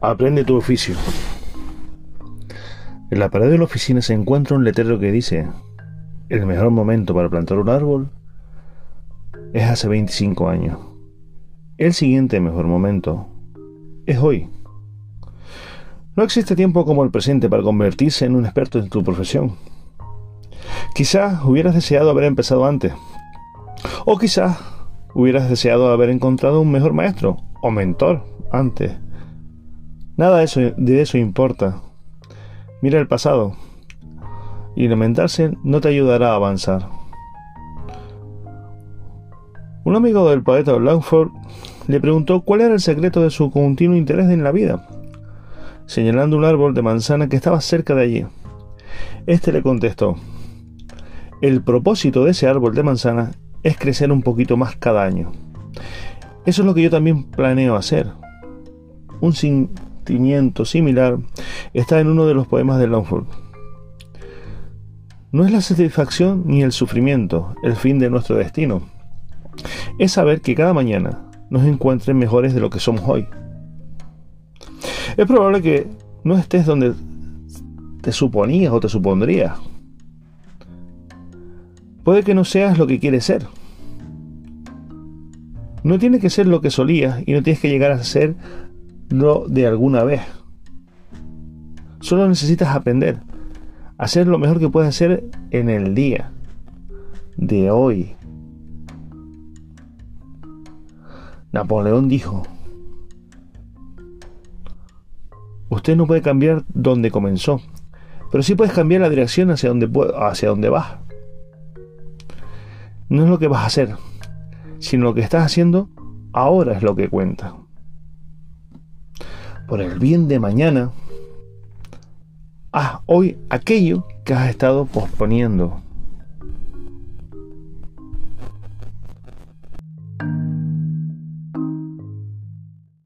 Aprende tu oficio. En la pared de la oficina se encuentra un letrero que dice, el mejor momento para plantar un árbol es hace 25 años. El siguiente mejor momento es hoy. No existe tiempo como el presente para convertirse en un experto en tu profesión. Quizás hubieras deseado haber empezado antes. O quizás hubieras deseado haber encontrado un mejor maestro o mentor antes. Nada de eso, importa. Mira el pasado. Y lamentarse no te ayudará a avanzar. Un amigo del poeta Langford le preguntó cuál era el secreto de su continuo interés en la vida, señalando un árbol de manzana que estaba cerca de allí. Este le contestó, el propósito de ese árbol de manzana es crecer un poquito más cada año. Eso es lo que yo también planeo hacer. Un sentimiento similar está en uno de los poemas de Longford. No es la satisfacción ni el sufrimiento el fin de nuestro destino. Es saber que cada mañana nos encuentren mejores de lo que somos hoy. Es probable que no estés donde te suponías o te supondrías. Puede que no seas lo que quieres ser. No tiene que ser lo que solías y no tienes que llegar a ser lo de alguna vez. Solo necesitas aprender hacer lo mejor que puedes hacer en el día de hoy. Napoleón dijo, usted no puede cambiar donde comenzó, pero sí puedes cambiar la dirección hacia donde, hacia donde vas. No es lo que vas a hacer, sino lo que estás haciendo ahora es lo que cuenta. Por el bien de mañana, haz hoy aquello que has estado posponiendo.